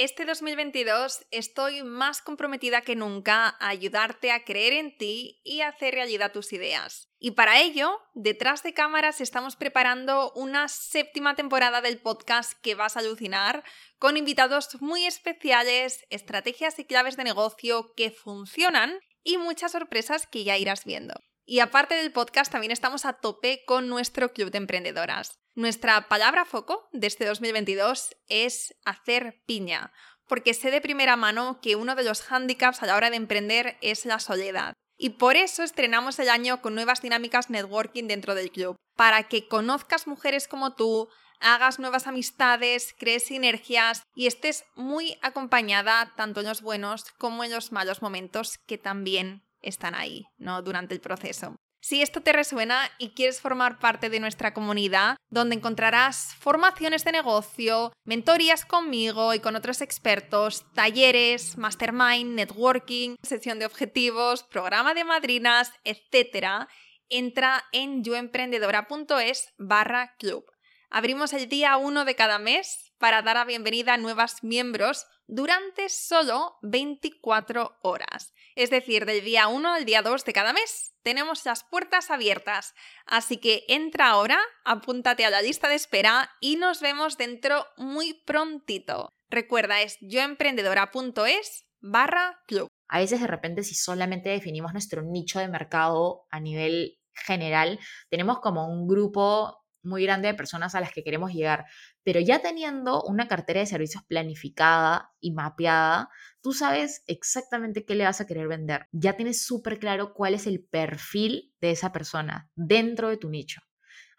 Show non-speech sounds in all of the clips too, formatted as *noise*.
Este 2022 estoy más comprometida que nunca a ayudarte a creer en ti y hacer realidad tus ideas. Y para ello, detrás de cámaras estamos preparando una séptima temporada del podcast que vas a alucinar, con invitados muy especiales, estrategias y claves de negocio que funcionan y muchas sorpresas que ya irás viendo. Y aparte del podcast, también estamos a tope con nuestro club de emprendedoras. Nuestra palabra foco de este 2022 es hacer piña, porque sé de primera mano que uno de los hándicaps a la hora de emprender es la soledad. Y por eso estrenamos el año con nuevas dinámicas networking dentro del club, para que conozcas mujeres como tú, hagas nuevas amistades, crees sinergias y estés muy acompañada tanto en los buenos como en los malos momentos que también están ahí, ¿no? Durante el proceso. Si esto te resuena y quieres formar parte de nuestra comunidad, donde encontrarás formaciones de negocio, mentorías conmigo y con otros expertos, talleres, mastermind, networking, sesión de objetivos, programa de madrinas, etc., entra en yoemprendedora.es barra club. Abrimos el día 1 de cada mes para dar la bienvenida a nuevos miembros durante solo 24 horas. Es decir, del día 1 al día 2 de cada mes tenemos las puertas abiertas. Así que entra ahora, apúntate a la lista de espera y nos vemos dentro muy prontito. Recuerda, es yoemprendedora.es barra club. A veces de repente si solamente definimos nuestro nicho de mercado a nivel general, tenemos como un grupo muy grande de personas a las que queremos llegar, pero ya teniendo una cartera de servicios planificada y mapeada, tú sabes exactamente qué le vas a querer vender. Ya tienes súper claro cuál es el perfil de esa persona dentro de tu nicho.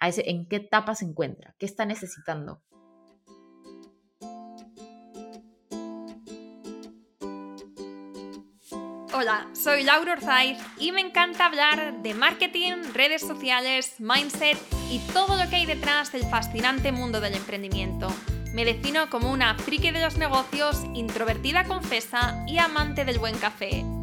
En qué etapa se encuentra, qué está necesitando. Hola, soy Laura Orzaiz y me encanta hablar de marketing, redes sociales, mindset y todo lo que hay detrás del fascinante mundo del emprendimiento. Me defino como una friki de los negocios, introvertida confesa y amante del buen café.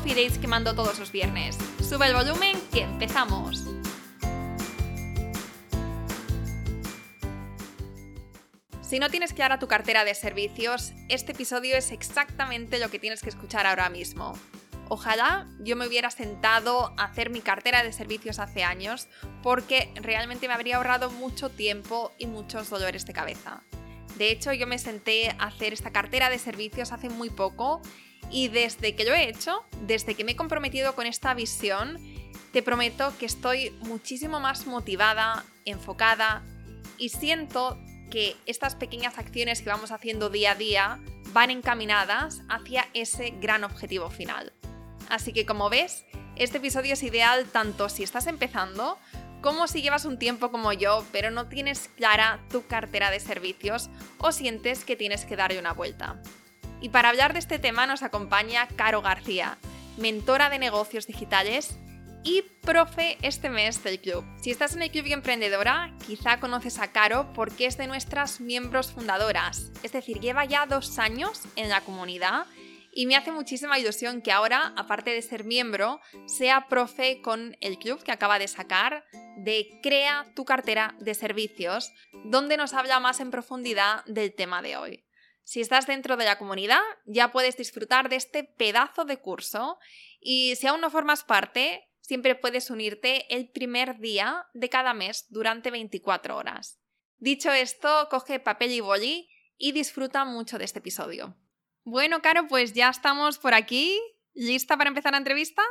coffee que mando todos los viernes. Sube el volumen que empezamos. Si no tienes clara tu cartera de servicios, este episodio es exactamente lo que tienes que escuchar ahora mismo. Ojalá yo me hubiera sentado a hacer mi cartera de servicios hace años porque realmente me habría ahorrado mucho tiempo y muchos dolores de cabeza. De hecho, yo me senté a hacer esta cartera de servicios hace muy poco y desde que lo he hecho, desde que me he comprometido con esta visión, te prometo que estoy muchísimo más motivada, enfocada y siento que estas pequeñas acciones que vamos haciendo día a día van encaminadas hacia ese gran objetivo final. Así que como ves, este episodio es ideal tanto si estás empezando como si llevas un tiempo como yo pero no tienes clara tu cartera de servicios o sientes que tienes que darle una vuelta. Y para hablar de este tema nos acompaña Caro García, mentora de negocios digitales y profe este mes del club. Si estás en el club y emprendedora, quizá conoces a Caro porque es de nuestras miembros fundadoras, es decir, lleva ya dos años en la comunidad y me hace muchísima ilusión que ahora, aparte de ser miembro, sea profe con el club que acaba de sacar de Crea tu cartera de servicios, donde nos habla más en profundidad del tema de hoy. Si estás dentro de la comunidad, ya puedes disfrutar de este pedazo de curso y si aún no formas parte, siempre puedes unirte el primer día de cada mes durante 24 horas. Dicho esto, coge papel y boli y disfruta mucho de este episodio. Bueno, Caro, pues ya estamos por aquí. ¿Lista para empezar la entrevista?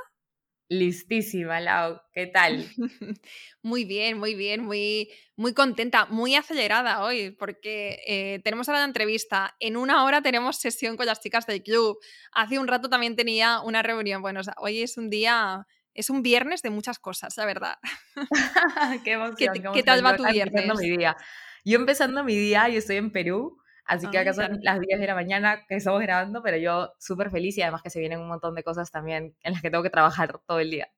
Listísima, Lau. ¿Qué tal? *laughs* muy bien, muy bien, muy, muy contenta, muy acelerada hoy, porque eh, tenemos ahora la entrevista. En una hora tenemos sesión con las chicas del club. Hace un rato también tenía una reunión. Bueno, hoy es un día, es un viernes de muchas cosas, la verdad. *laughs* *laughs* qué emoción. ¿Qué, tal va tu viernes? Mi día. Yo empezando mi día, yo estoy en Perú Así que acá son las 10 de la mañana que estamos grabando, pero yo súper feliz y además que se vienen un montón de cosas también en las que tengo que trabajar todo el día.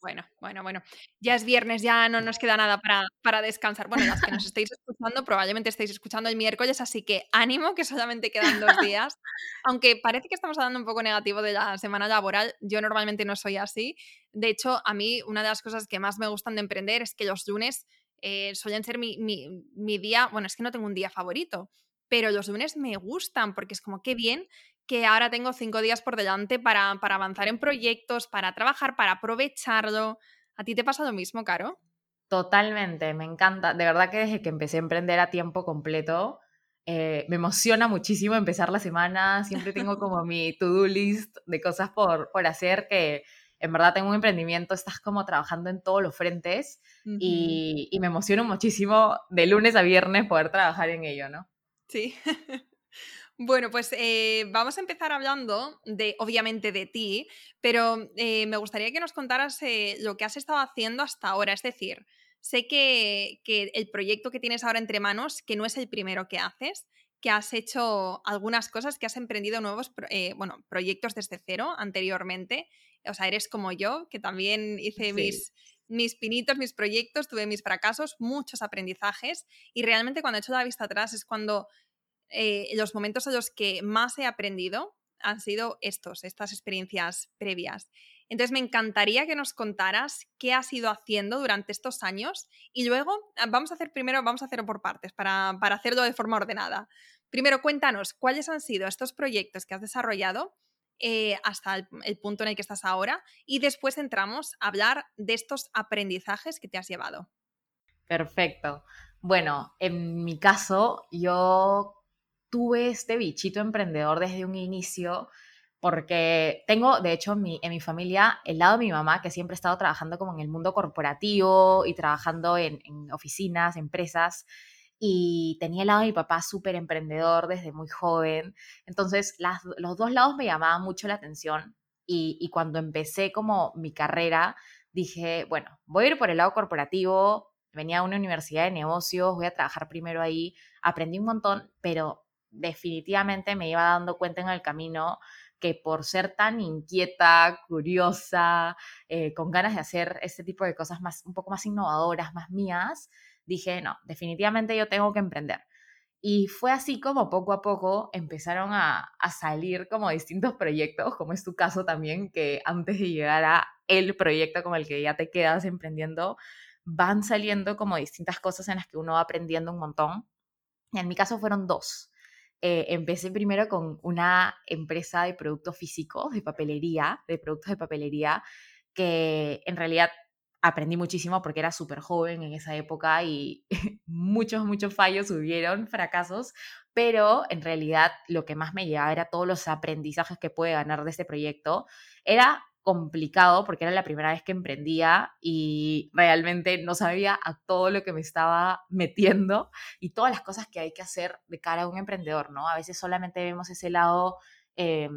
Bueno, bueno, bueno. Ya es viernes, ya no nos queda nada para, para descansar. Bueno, las que nos estéis escuchando, probablemente estéis escuchando el miércoles, así que ánimo, que solamente quedan dos días. *laughs* Aunque parece que estamos hablando un poco negativo de la semana laboral, yo normalmente no soy así. De hecho, a mí una de las cosas que más me gustan de emprender es que los lunes eh, suelen ser mi, mi, mi día, bueno, es que no tengo un día favorito, pero los lunes me gustan porque es como qué bien que ahora tengo cinco días por delante para, avanzar en proyectos, para trabajar, para aprovecharlo. ¿A ti te pasa lo mismo, Caro? Totalmente, me encanta. De verdad que desde que empecé a emprender a tiempo completo, eh, me emociona muchísimo empezar la semana. Siempre tengo como *laughs* mi to-do list de cosas por, por hacer que en verdad tengo un emprendimiento, estás como trabajando en todos los frentes y, y me emociona muchísimo de lunes a viernes poder trabajar en ello, ¿no? Sí. *laughs* Bueno, pues eh, vamos a empezar hablando de, obviamente, de ti, pero eh, me gustaría que nos contaras eh, lo que has estado haciendo hasta ahora. Es decir, sé que, el proyecto que tienes ahora entre manos, que no es el primero que haces, que has hecho algunas cosas, que has emprendido nuevos bueno, proyectos desde cero anteriormente. O sea, eres como yo, que también hice mis, mis pinitos, mis proyectos, tuve mis fracasos, muchos aprendizajes y realmente cuando he hecho la vista atrás es cuando eh, los momentos en los que más he aprendido han sido estos, estas experiencias previas. Entonces me encantaría que nos contaras qué has ido haciendo durante estos años y luego ah, vamos a hacer primero, vamos a hacerlo por partes para, para hacerlo de forma ordenada. Primero cuéntanos cuáles han sido estos proyectos que has desarrollado eh, hasta el, punto en el que estás ahora y después entramos a hablar de estos aprendizajes que te has llevado. Perfecto. Bueno, en mi caso, yo tuve este bichito emprendedor desde un inicio porque tengo, de hecho, en mi, en mi familia, el lado de mi mamá, que siempre ha estado trabajando como en el mundo corporativo y trabajando en, en oficinas, empresas, y tenía el lado de mi papá súper emprendedor desde muy joven. Entonces, las, los dos lados me llamaban mucho la atención y, y cuando empecé como mi carrera, dije, bueno, voy a ir por el lado corporativo, venía a una universidad de negocios, voy a trabajar primero ahí, aprendí un montón, pero definitivamente me iba dando cuenta en el camino que por ser tan inquieta, curiosa, eh, con ganas de hacer este tipo de cosas más, un poco más innovadoras, más mías, dije, no, definitivamente yo tengo que emprender. Y fue así como poco a poco empezaron a, salir como distintos proyectos, como es tu caso también, que antes de llegar a el proyecto con el que ya te quedas emprendiendo, van saliendo como distintas cosas en las que uno va aprendiendo un montón. En mi caso fueron dos. Eh, empecé primero con una empresa de productos físicos, de papelería, de productos de papelería, que en realidad aprendí muchísimo porque era súper joven en esa época y *laughs* muchos, muchos fallos hubieron, fracasos, pero en realidad lo que más me llevaba era todos los aprendizajes que pude ganar de este proyecto. Era complicado porque era la primera vez que emprendía y realmente no sabía a todo lo que me estaba metiendo y todas las cosas que hay que hacer de cara a un emprendedor, ¿no? A veces solamente vemos ese lado eh,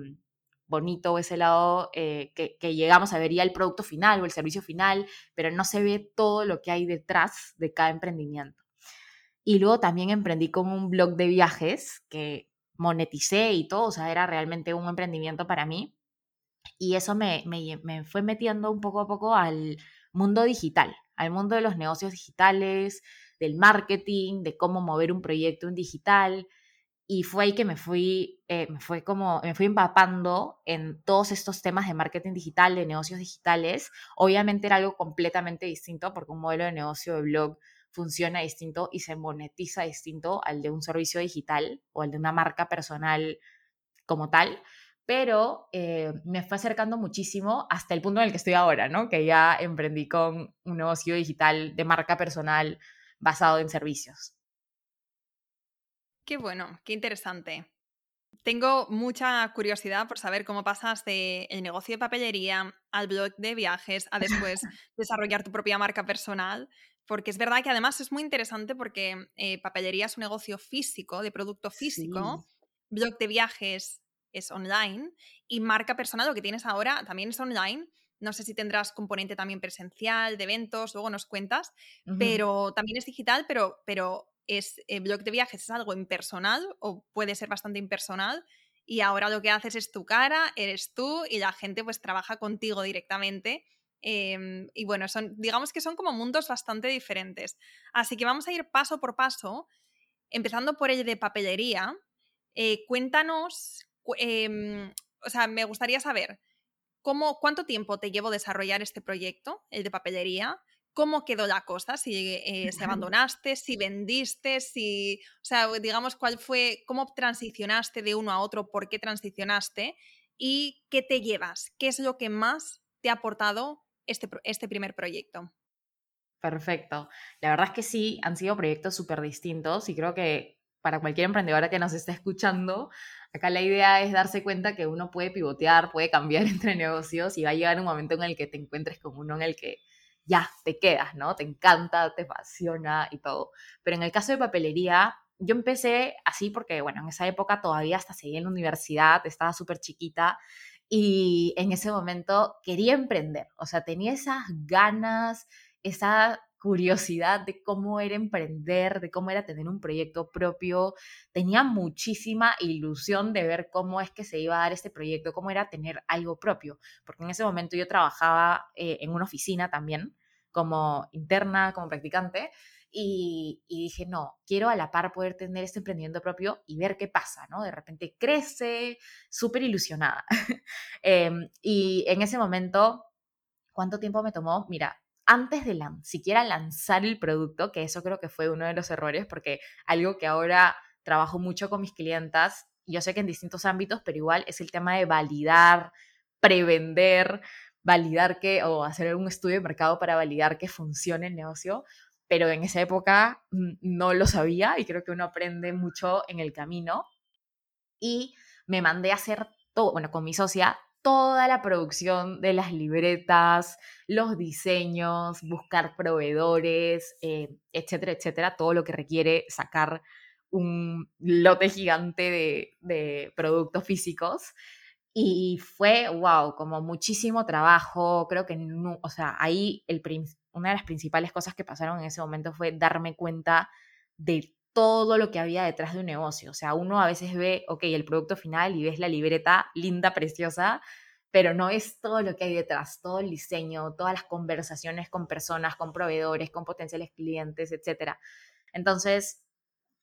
bonito ese lado eh, que, llegamos a ver ya el producto final o el servicio final, pero no se ve todo lo que hay detrás de cada emprendimiento. Y luego también emprendí con un blog de viajes que moneticé y todo, o sea, era realmente un emprendimiento para mí y eso me, me, fue metiendo un poco a poco al mundo digital, al mundo de los negocios digitales, del marketing, de cómo mover un proyecto en digital. Y fue ahí que me fui, eh, me fue como, me fui empapando en todos estos temas de marketing digital, de negocios digitales. Obviamente era algo completamente distinto porque un modelo de negocio de blog funciona distinto y se monetiza distinto al de un servicio digital o al de una marca personal como tal pero eh, me fue acercando muchísimo hasta el punto en el que estoy ahora, ¿no? Que ya emprendí con un negocio digital de marca personal basado en servicios. Qué bueno, qué interesante. Tengo mucha curiosidad por saber cómo pasas del el negocio de papelería al blog de viajes a después *laughs* desarrollar tu propia marca personal, porque es verdad que además es muy interesante porque eh, papelería es un negocio físico, de producto físico, blog de viajes es online y marca personal, lo que tienes ahora, también es online. No sé si tendrás componente también presencial, de eventos, luego nos cuentas, pero también es digital, pero, pero es el blog de viajes es algo impersonal o puede ser bastante impersonal y ahora lo que haces es tu cara, eres tú y la gente pues trabaja contigo directamente. Em, y bueno, son, digamos que son como mundos bastante diferentes. Así que vamos a ir paso por paso, empezando por el de papelería. Eh, cuéntanos, em, o sea, me gustaría saber cómo, cuánto tiempo te llevó desarrollar este proyecto, el de papelería, cómo quedó la cosa, si, eh, abandonaste, si vendiste, si, o sea, digamos, cuál fue, cómo transicionaste de uno a otro, por qué transicionaste y qué te llevas, qué es lo que más te ha aportado este, este primer proyecto. Perfecto. La verdad es que sí, han sido proyectos súper distintos y creo que para cualquier emprendedora que nos esté escuchando, acá la idea es darse cuenta que uno puede pivotear, puede cambiar *laughs* entre negocios y va a llegar un momento en el que te encuentres con uno en el que ya te quedas, ¿no? Te encanta, te apasiona y todo. Pero en el caso de papelería, yo empecé así porque, bueno, en esa época todavía hasta seguía en la universidad, estaba súper chiquita y en ese momento quería emprender, o sea, tenía esas ganas, esa curiosidad de cómo era emprender, de cómo era tener un proyecto propio. Tenía muchísima ilusión de ver cómo es que se iba a dar este proyecto, cómo era tener algo propio, porque en ese momento yo trabajaba eh, en una oficina también, como interna, como practicante, y, dije, no, quiero a la par poder tener este emprendimiento propio y ver qué pasa, ¿no? De repente crece, súper ilusionada. *laughs* Em, y en ese momento, ¿cuánto tiempo me tomó? Mira, antes de siquiera lanzar el producto, que eso creo que fue uno de los errores, porque algo que ahora trabajo mucho con mis clientas, yo sé que en distintos ámbitos, pero igual es el tema de validar, prevender, validar que, o hacer un estudio de mercado para validar que funcione el negocio, pero en esa época mm, no lo sabía y creo que uno aprende mucho en el camino. Y me mandé a hacer todo, bueno, con mi socia, toda la producción de las libretas, los diseños, buscar proveedores, eh, etcétera, etcétera, todo lo que requiere sacar un lote gigante de, productos físicos. Y fue, wow, como muchísimo trabajo. Creo que, o sea, ahí una de las principales cosas que pasaron en ese momento fue darme cuenta de todo lo que había detrás de un negocio. O sea, uno a veces ve, ok, el producto final y ves la libreta linda, preciosa, pero no es todo lo que hay detrás, todo el diseño, todas las conversaciones con personas, con proveedores, con potenciales clientes, etc. Entonces,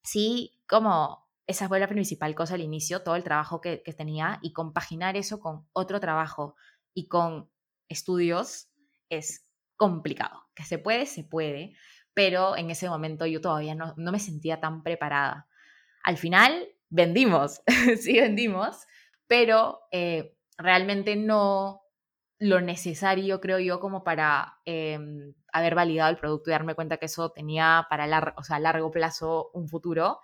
sí, como esa fue la principal cosa al inicio, todo el trabajo que, que tenía y compaginar eso con otro trabajo y con estudios es complicado. Que se puede, se puede, pero en ese momento yo todavía no, me sentía tan preparada. Al final vendimos, *laughs* sí vendimos, pero eh, realmente no lo necesario, creo yo, como para em, haber validado el producto y darme cuenta que eso tenía para o sea, a largo plazo un futuro.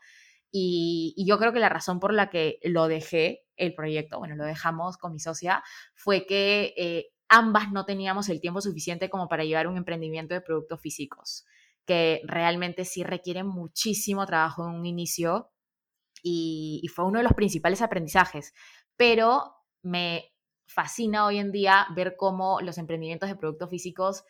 Y, yo creo que la razón por la que lo dejé, el proyecto, bueno, lo dejamos con mi socia, fue que eh, ambas no teníamos el tiempo suficiente como para llevar un emprendimiento de productos físicos, que realmente sí requiere muchísimo trabajo en un inicio y, fue uno de los principales aprendizajes. Pero me fascina hoy en día ver cómo los emprendimientos de productos físicos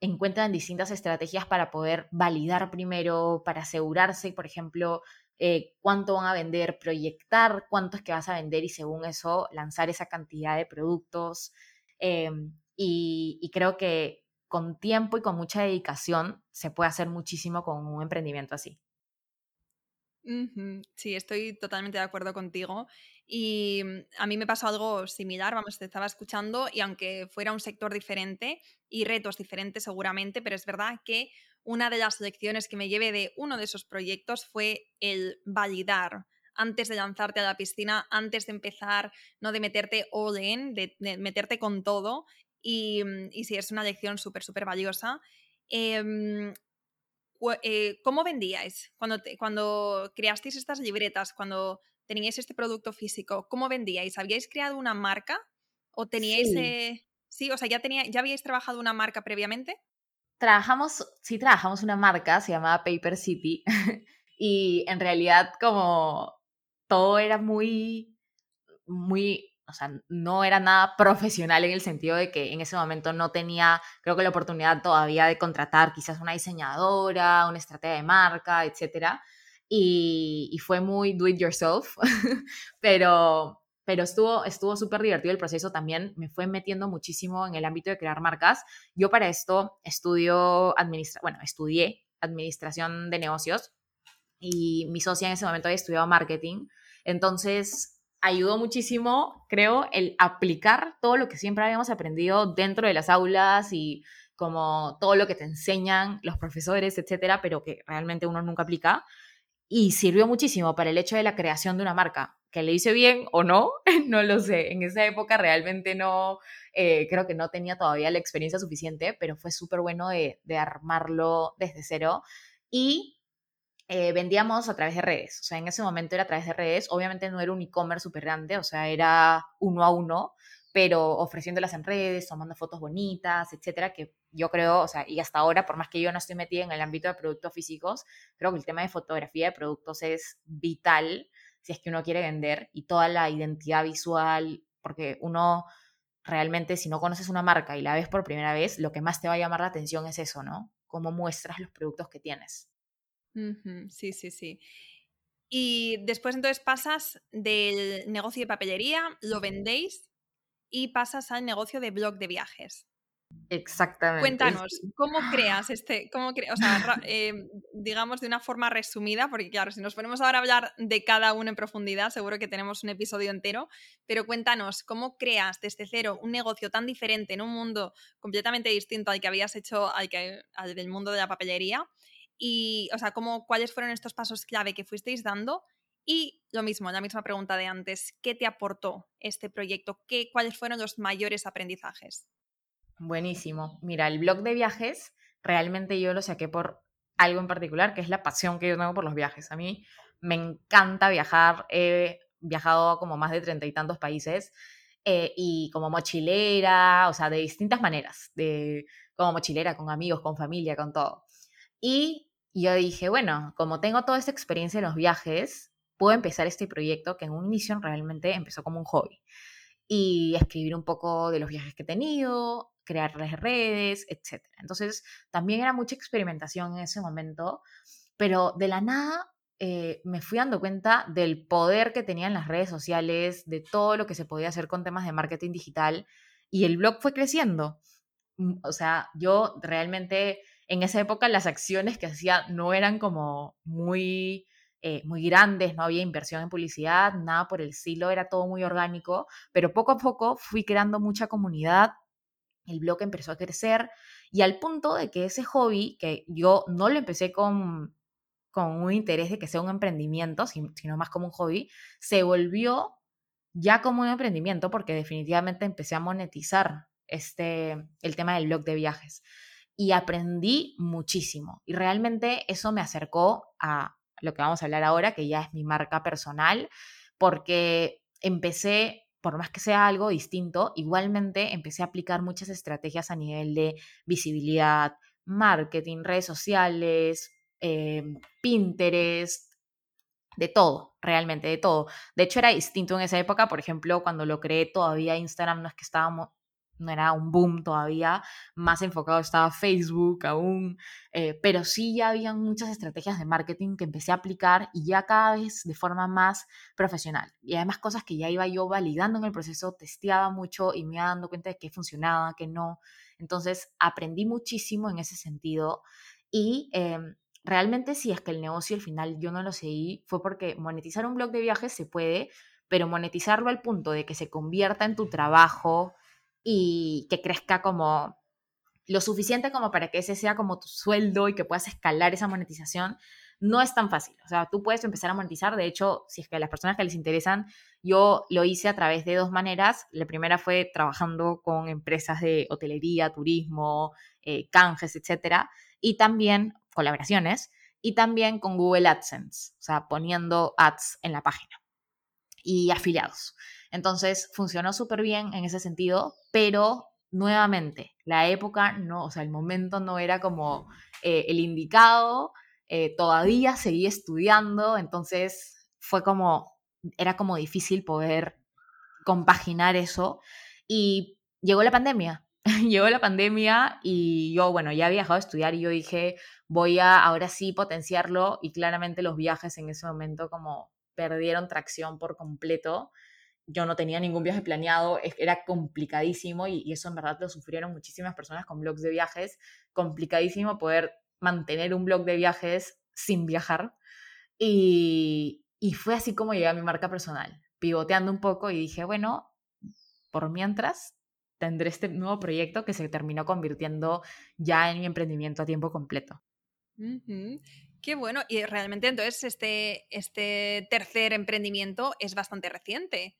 encuentran distintas estrategias para poder validar primero, para asegurarse, por ejemplo, eh, cuánto van a vender, proyectar cuánto es que vas a vender y según eso lanzar esa cantidad de productos. Em, y, creo que con tiempo y con mucha dedicación se puede hacer muchísimo con un emprendimiento así. Sí, estoy totalmente de acuerdo contigo. Y mm, a mí me pasó algo similar, vamos, te estaba escuchando y aunque fuera un sector diferente y retos diferentes seguramente, pero es verdad que una de las lecciones que me llevé de uno de esos proyectos fue el validar antes de lanzarte a la piscina, antes de empezar, no de meterte all in, de, meterte con todo. Y, mm, y, sí, es una lección súper, súper valiosa. Em, eh, ¿Cómo vendíais cuando, cuando creasteis estas libretas, cuando teníais este producto físico? ¿Cómo vendíais? ¿Habíais creado una marca? ¿O teníais... Sí, eh, sí o sea, ¿ya, tenía, ¿ya habíais trabajado una marca previamente? Trabajamos, sí trabajamos una marca, se llamaba Paper City, *laughs* y en realidad como todo era muy, muy o sea, no era nada profesional en el sentido de que en ese momento no tenía, creo que la oportunidad todavía de contratar quizás una diseñadora, una estrategia de marca, etc. Y, y fue muy do it yourself, *laughs* pero, pero estuvo estuvo súper divertido el proceso también, me fue metiendo muchísimo en el ámbito de crear marcas. Yo para esto estudio administra bueno, estudié administración de negocios y mi socia en ese momento había estudiado marketing, entonces ayudó muchísimo, creo, el aplicar todo lo que siempre habíamos aprendido dentro de las aulas y como todo lo que te enseñan los profesores, etcétera, pero que realmente uno nunca aplica. Y sirvió muchísimo para el hecho de la creación de una marca que le hice bien o no, *laughs* no lo sé. En esa época realmente no, eh, creo que no tenía todavía la experiencia suficiente, pero fue súper bueno de, armarlo desde cero. Y eh, vendíamos a través de redes, o sea, en ese momento era a través de redes, obviamente no era un e-commerce súper grande, o sea, era uno a uno, pero ofreciéndolas en redes, tomando fotos bonitas, etcétera, que yo creo, o sea, y hasta ahora, por más que yo no estoy metida en el ámbito de productos físicos, creo que el tema de fotografía de productos es vital si es que uno quiere vender y toda la identidad visual, porque uno realmente si no conoces una marca y la ves por primera vez, lo que más te va a llamar la atención es eso, ¿no? Cómo muestras los productos que tienes. Sí, sí, sí. Y después entonces pasas del negocio de papelería, lo vendéis y pasas al negocio de blog de viajes. Exactamente. Cuéntanos, ¿cómo *laughs* creas este, cómo o sea, em, digamos de una forma resumida, porque claro, si nos ponemos ahora a hablar de cada uno en profundidad, seguro que tenemos un episodio entero, pero cuéntanos, ¿cómo creas desde cero un negocio tan diferente en un mundo completamente distinto al que habías hecho, al, que, al del mundo de la papelería? Y, o sea, ¿cómo, ¿cuáles fueron estos pasos clave que fuisteis dando? Y lo mismo, la misma pregunta de antes, ¿qué te aportó este proyecto? ¿Qué, ¿Cuáles fueron los mayores aprendizajes? Buenísimo. Mira, el blog de viajes realmente yo lo saqué por algo en particular, que es la pasión que yo tengo por los viajes. A mí me encanta viajar. He viajado a como más de treinta y tantos países eh, y como mochilera, o sea, de distintas maneras, de como mochilera, con amigos, con familia, con todo. Y yo dije, bueno, como tengo toda esta experiencia en los viajes, puedo empezar este proyecto que en un inicio realmente empezó como un hobby y escribir un poco de los viajes que he tenido, crear las redes, etc. Entonces, también era mucha experimentación en ese momento, pero de la nada eh, me fui dando cuenta del poder que tenían las redes sociales, de todo lo que se podía hacer con temas de marketing digital, y el blog fue creciendo. Mm, o sea, yo realmente en esa época las acciones que hacía no eran como muy... Eh, muy grandes, no había inversión en publicidad, nada por el estilo, era todo muy orgánico, pero poco a poco fui creando mucha comunidad, el blog empezó a crecer y al punto de que ese hobby, que yo no lo empecé con, con un interés de que sea un emprendimiento, sino más como un hobby, se volvió ya como un emprendimiento porque definitivamente empecé a monetizar este, el tema del blog de viajes. Y aprendí muchísimo. Y realmente eso me acercó a lo que vamos a hablar ahora, que ya es mi marca personal, porque empecé por más que sea algo distinto, igualmente empecé a aplicar muchas estrategias a nivel de visibilidad, marketing, redes sociales, eh, Pinterest, de todo, realmente de todo. De hecho, era distinto en esa época, por ejemplo, cuando lo creé todavía Instagram no es que estábamos, no era un boom todavía, más enfocado estaba Facebook aún, eh, pero sí ya había muchas estrategias de marketing que empecé a aplicar y ya cada vez de forma más profesional. Y además cosas que ya iba yo validando en el proceso, testeaba mucho y me iba dando cuenta de qué funcionaba, qué no. Entonces aprendí muchísimo en ese sentido y... Em, realmente si es que el negocio al final yo no lo seguí, fue porque monetizar un blog de viajes se puede, pero monetizarlo al punto de que se convierta en tu trabajo, y que crezca como lo suficiente como para que ese sea como tu sueldo y que puedas escalar esa monetización, no es tan fácil. O sea, tú puedes empezar a monetizar. De hecho, si es que a las personas que les interesan, yo lo hice a través de dos maneras. La primera fue trabajando con empresas de hotelería, turismo, eh, canjes, etcétera, y también colaboraciones, y también con Google AdSense, o sea, poniendo ads en la página y afiliados. Entonces funcionó súper bien en ese sentido, pero nuevamente, la época no, o sea, el momento no era como eh, el indicado, eh, todavía seguí estudiando, entonces fue como, era como difícil poder compaginar eso. Y llegó la pandemia. *laughs* llegó la pandemia y yo, bueno, ya había dejado de estudiar y yo dije, voy a ahora sí potenciarlo y claramente los viajes en ese momento como perdieron tracción por completo. Yo no tenía ningún viaje planeado, era complicadísimo y, eso en verdad lo sufrieron muchísimas personas con blogs de viajes, complicadísimo poder mantener un blog de viajes sin viajar. Y, y fue así como llegué a mi marca personal, pivoteando un poco y dije, bueno, por mientras tendré este nuevo proyecto que se terminó convirtiendo ya en mi emprendimiento a tiempo completo. Qué bueno. Y realmente entonces este, este tercer emprendimiento es bastante reciente,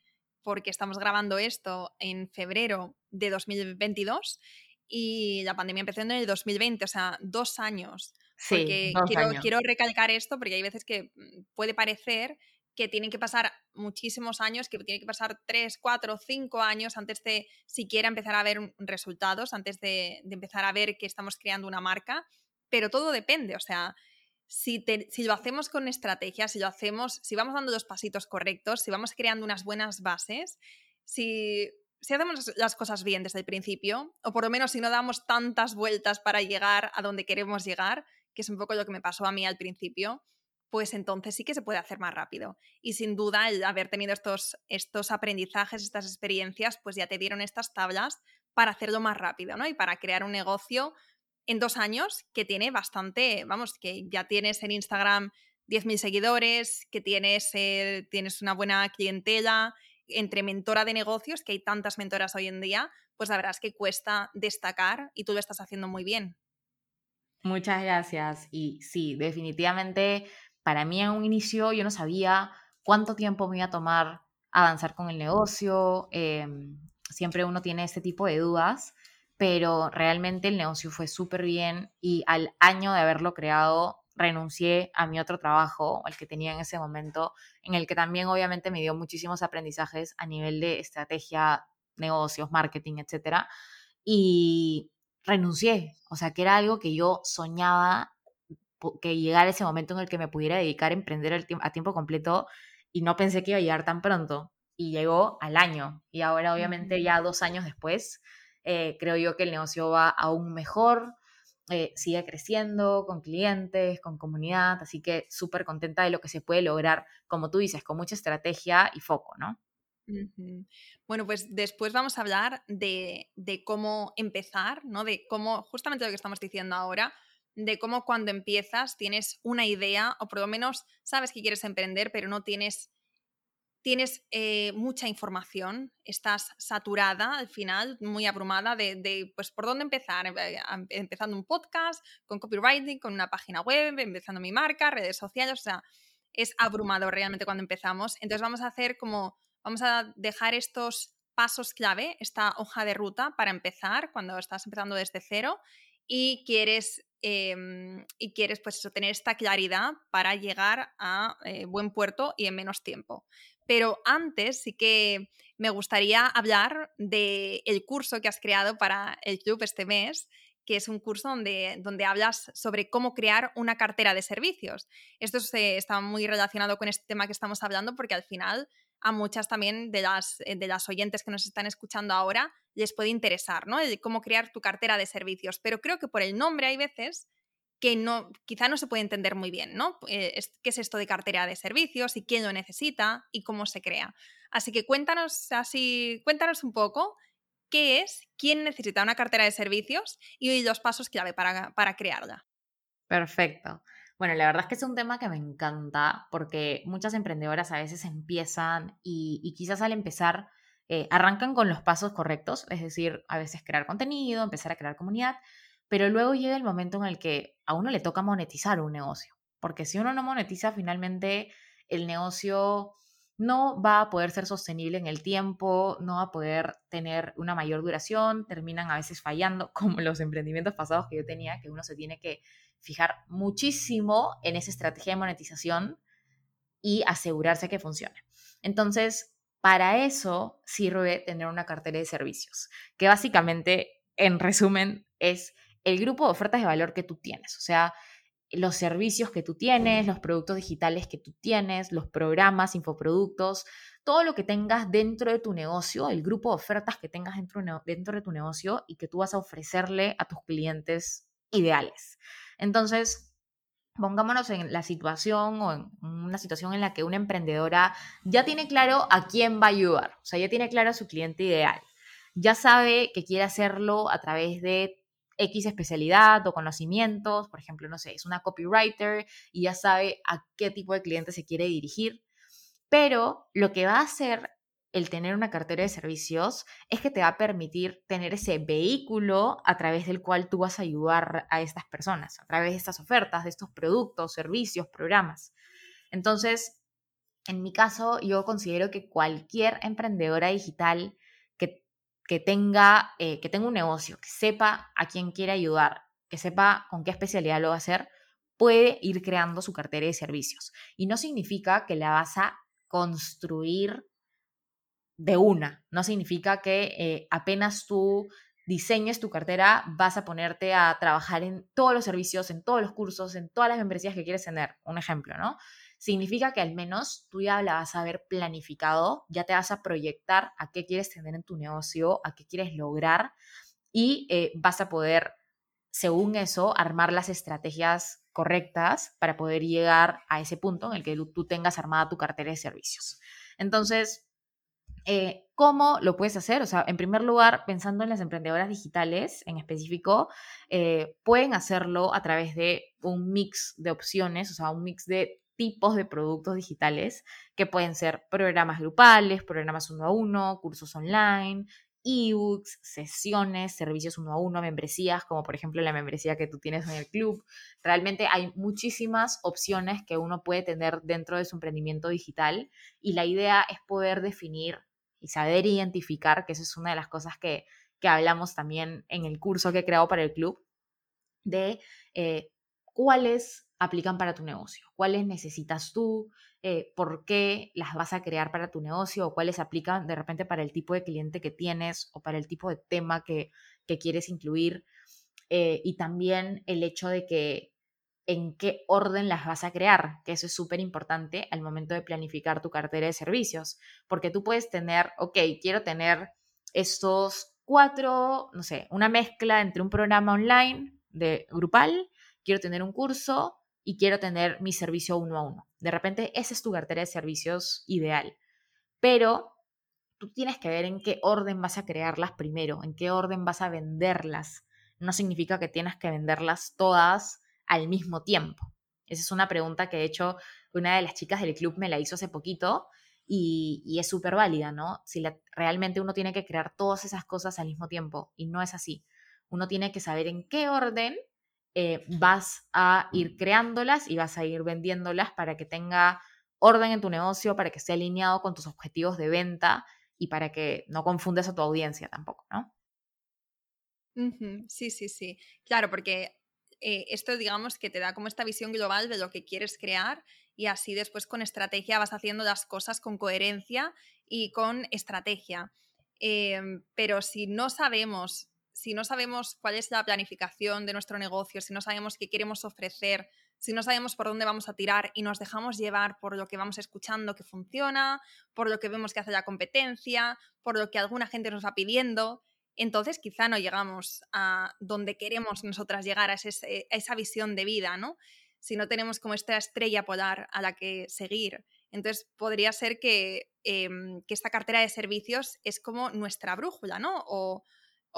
porque estamos grabando esto en febrero de 2022 y la pandemia empezó en el 2020, o sea, dos años. Sí, quiero, años. quiero recalcar esto porque hay veces que mm, puede parecer que tienen que pasar muchísimos años, que tiene que pasar tres, cuatro, cinco años antes de siquiera empezar a ver resultados, antes de, empezar a ver que estamos creando una marca, pero todo depende, o sea, si, lo hacemos con estrategia, si lo hacemos, si vamos dando los pasitos correctos, si vamos creando unas buenas bases, si, si hacemos las cosas bien desde el principio, o por lo menos si no damos tantas vueltas para llegar a donde queremos llegar, que es un poco lo que me pasó a mí al principio, pues entonces sí que se puede hacer más rápido. Y sin duda, el haber tenido estos, estos aprendizajes, estas experiencias, pues ya te dieron estas tablas para hacerlo más rápido, ¿no? Y para crear un negocio en dos años que tiene bastante, vamos, que ya tienes en Instagram 10.000 seguidores, que tienes, eh, tienes una buena clientela, entre mentora de negocios, que hay tantas mentoras hoy en día, pues la verdad es que cuesta destacar y tú lo estás haciendo muy bien. Muchas gracias. Y sí, definitivamente para mí en un inicio yo no sabía cuánto tiempo me iba a tomar avanzar con el negocio. Em, siempre uno tiene este tipo de dudas, pero realmente el negocio fue súper bien y al año de haberlo creado renuncié a mi otro trabajo, el que tenía en ese momento, en el que también obviamente me dio muchísimos aprendizajes a nivel de estrategia, negocios, marketing, etc. Y renuncié, o sea, que era algo que yo soñaba que llegara ese momento en el que me pudiera dedicar a emprender a tiempo completo y no pensé que iba a llegar tan pronto. Y llegó al año. Y ahora, obviamente, ya dos años después, eh, creo yo que el negocio va aún mejor, eh, sigue creciendo con clientes, con comunidad, así que súper contenta de lo que se puede lograr, como tú dices, con mucha estrategia y foco, ¿no? Bueno, pues después vamos a hablar de, de, cómo empezar, ¿no? De cómo, justamente lo que estamos diciendo ahora, de cómo cuando empiezas tienes una idea o por lo menos sabes que quieres emprender, pero no tienes, tienes eh, mucha información, estás saturada al final, muy abrumada de, pues, por dónde empezar, eh, empezando un podcast, con copywriting, con una página web, empezando mi marca, redes sociales, o sea, es abrumador realmente cuando empezamos. Entonces vamos a hacer como, vamos a dejar estos pasos clave, esta hoja de ruta para empezar cuando estás empezando desde cero y quieres Em, y quieres pues eso, tener esta claridad para llegar a eh, buen puerto y en menos tiempo. Pero antes sí que me gustaría hablar del el curso que has creado para el club este mes, que es un curso donde, donde hablas sobre cómo crear una cartera de servicios. Esto está muy relacionado con este tema que estamos hablando porque al final a muchas también de las, eh, de las oyentes que nos están escuchando ahora les puede interesar, ¿no? El cómo crear tu cartera de servicios. Pero creo que por el nombre hay veces que no, quizá no se puede entender muy bien, ¿no? Eh, ¿Qué es esto de cartera de servicios y quién lo necesita y cómo se crea? Así que cuéntanos así, cuéntanos un poco qué es, quién necesita una cartera de servicios y los pasos clave para, para crearla. Perfecto. Bueno, la verdad es que es un tema que me encanta porque muchas emprendedoras a veces empiezan y, quizás al empezar eh, arrancan con los pasos correctos, es decir, a veces crear contenido, empezar a crear comunidad, pero luego llega el momento en el que a uno le toca monetizar un negocio, porque si uno no monetiza, finalmente el negocio no va a poder ser sostenible en el tiempo, no va a poder tener una mayor duración, terminan a veces fallando, *laughs* como los emprendimientos pasados que yo tenía, que uno se tiene que fijar muchísimo en esa estrategia de monetización y asegurarse que funcione. Entonces, para eso sirve tener una cartera de servicios, que básicamente, en resumen, es el grupo de ofertas de valor que tú tienes, o sea, los servicios que tú tienes, los productos digitales que tú tienes, los programas, infoproductos, todo lo que tengas dentro de tu negocio, el grupo de ofertas que tengas dentro, dentro de tu negocio y que tú vas a ofrecerle a tus clientes ideales. Entonces, pongámonos en la situación o en una situación en la que una emprendedora ya tiene claro a quién va a ayudar, o sea, ya tiene claro a su cliente ideal, ya sabe que quiere hacerlo a través de X especialidad o conocimientos, por ejemplo, no sé, es una copywriter y ya sabe a qué tipo de cliente se quiere dirigir, pero lo que va a hacer el tener una cartera de servicios es que te va a permitir tener ese vehículo a través del cual tú vas a ayudar a estas personas, a través de estas ofertas, de estos productos, servicios, programas. Entonces, en mi caso, yo considero que cualquier emprendedora digital que, tenga, eh, que tenga un negocio, que sepa a quién quiere ayudar, que sepa con qué especialidad lo va a hacer, puede ir creando su cartera de servicios. Y no significa que la vas a construir de una. No significa que eh, apenas tú diseñes tu cartera, vas a ponerte a trabajar en todos los servicios, en todos los cursos, en todas las membresías que quieres tener. Un ejemplo, ¿no? Significa que al menos tú ya la vas a haber planificado, ya te vas a proyectar a qué quieres tener en tu negocio, a qué quieres lograr y eh, vas a poder, según eso, armar las estrategias correctas para poder llegar a ese punto en el que tú tengas armada tu cartera de servicios. Entonces, eh, ¿Cómo lo puedes hacer? O sea, en primer lugar, pensando en las emprendedoras digitales en específico, eh, pueden hacerlo a través de un mix de opciones, o sea, un mix de tipos de productos digitales que pueden ser programas grupales, programas uno a uno, cursos online, ebooks, sesiones, servicios uno a uno, membresías, como por ejemplo la membresía que tú tienes en el club. Realmente hay muchísimas opciones que uno puede tener dentro de su emprendimiento digital y la idea es poder definir y saber identificar, que eso es una de las cosas que, hablamos también en el curso que he creado para el club, de eh, cuáles aplican para tu negocio, cuáles necesitas tú, eh, por qué las vas a crear para tu negocio o cuáles aplican de repente para el tipo de cliente que tienes o para el tipo de tema que, quieres incluir. Eh, y también el hecho de que en qué orden las vas a crear, que eso es súper importante al momento de planificar tu cartera de servicios, porque tú puedes tener, ok, quiero tener estos cuatro, no sé, una mezcla entre un programa online de grupal, quiero tener un curso y quiero tener mi servicio uno a uno. De repente, esa es tu cartera de servicios ideal, pero tú tienes que ver en qué orden vas a crearlas primero, en qué orden vas a venderlas. No significa que tienes que venderlas todas al mismo tiempo? Esa es una pregunta que de hecho una de las chicas del club me la hizo hace poquito y, es súper válida, ¿no? Si realmente uno tiene que crear todas esas cosas al mismo tiempo y no es así. Uno tiene que saber en qué orden eh, vas a ir creándolas y vas a ir vendiéndolas para que tenga orden en tu negocio, para que esté alineado con tus objetivos de venta y para que no confundas a tu audiencia tampoco, ¿no? Sí, sí, sí. Claro, porque eh, esto digamos que te da como esta visión global de lo que quieres crear y así después con estrategia vas haciendo las cosas con coherencia y con estrategia. Em, pero si no sabemos, si no sabemos cuál es la planificación de nuestro negocio, si no sabemos qué queremos ofrecer, si no sabemos por dónde vamos a tirar y nos dejamos llevar por lo que vamos escuchando que funciona, por lo que vemos que hace la competencia, por lo que alguna gente nos va pidiendo, entonces quizá no llegamos a donde queremos nosotras llegar, a, esa visión de vida, ¿no? Si no tenemos como esta estrella polar a la que seguir. Entonces podría ser que, em, esta cartera de servicios es como nuestra brújula, ¿no?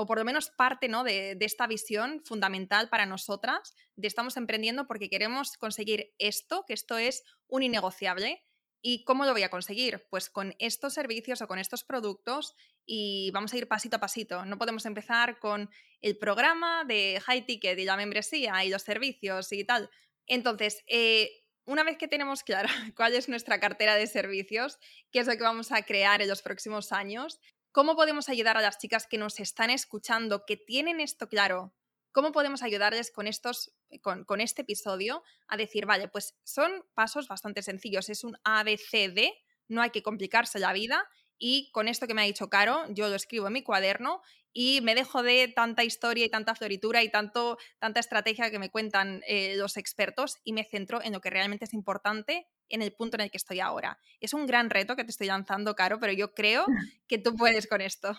Por lo menos parte ¿no? de, de, esta visión fundamental para nosotras, de estamos emprendiendo porque queremos conseguir esto, que esto es un innegociable, ¿Y cómo lo voy a conseguir? Pues con estos servicios o con estos productos y vamos a ir pasito a pasito. No podemos empezar con el programa de high ticket y la membresía y los servicios y tal. Entonces, eh, una vez que tenemos clara *laughs* cuál es nuestra cartera de servicios, qué es lo que vamos a crear en los próximos años, ¿cómo podemos ayudar a las chicas que nos están escuchando, que tienen esto claro, ¿Cómo podemos ayudarles con, estos, con, este episodio a decir, vale, pues son pasos bastante sencillos, es un ABCD, no hay que complicarse la vida y con esto que me ha dicho Caro, yo lo escribo en mi cuaderno y me dejo de tanta historia y tanta floritura y tanto, tanta estrategia que me cuentan eh, los expertos y me centro en lo que realmente es importante en el punto en el que estoy ahora. Es un gran reto que te estoy lanzando, Caro, pero yo creo *laughs* que tú puedes con esto.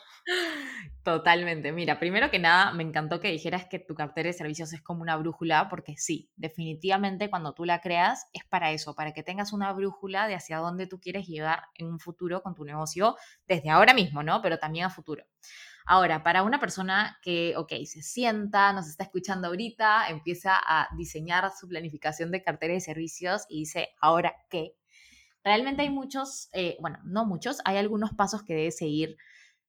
Totalmente. Mira, primero que nada, me encantó que dijeras que tu cartera de servicios es como una brújula, porque sí, definitivamente cuando tú la creas es para eso, para que tengas una brújula de hacia dónde tú quieres llegar en un futuro con tu negocio, desde ahora mismo, ¿no? Pero también a futuro. Ahora, para una persona que, ok, se sienta, nos está escuchando ahorita, empieza a diseñar su planificación de cartera de servicios y dice, ¿ahora qué? Realmente hay muchos, eh, bueno, no muchos, hay algunos pasos que debe seguir.